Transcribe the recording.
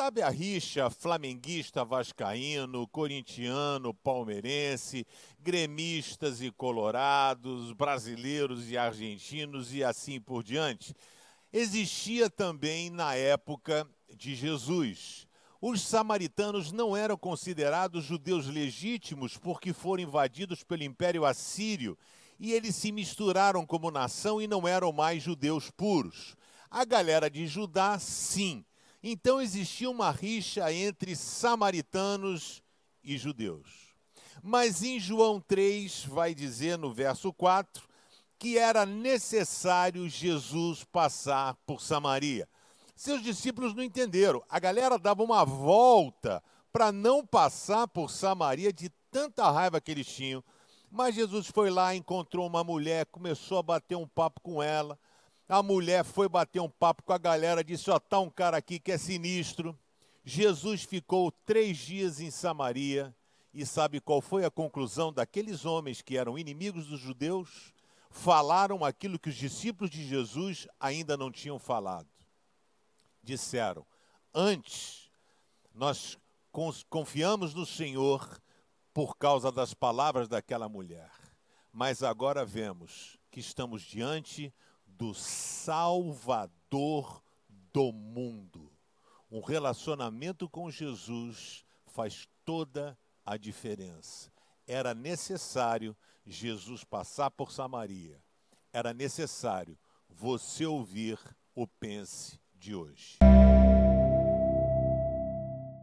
Sabe a rixa flamenguista, vascaíno, corintiano, palmeirense, gremistas e colorados, brasileiros e argentinos e assim por diante? Existia também na época de Jesus. Os samaritanos não eram considerados judeus legítimos porque foram invadidos pelo Império Assírio e eles se misturaram como nação e não eram mais judeus puros. A galera de Judá, sim então existia uma rixa entre samaritanos e judeus. Mas em João 3 vai dizer no verso 4 que era necessário Jesus passar por Samaria. Seus discípulos não entenderam. A galera dava uma volta para não passar por Samaria de tanta raiva que eles tinham. Mas Jesus foi lá, encontrou uma mulher, começou a bater um papo com ela a mulher foi bater um papo com a galera, disse: Ó, oh, tá um cara aqui que é sinistro. Jesus ficou três dias em Samaria e sabe qual foi a conclusão daqueles homens que eram inimigos dos judeus? Falaram aquilo que os discípulos de Jesus ainda não tinham falado. Disseram: Antes, nós confiamos no Senhor por causa das palavras daquela mulher, mas agora vemos que estamos diante do Salvador do mundo. Um relacionamento com Jesus faz toda a diferença. Era necessário Jesus passar por Samaria. Era necessário você ouvir o Pense de hoje.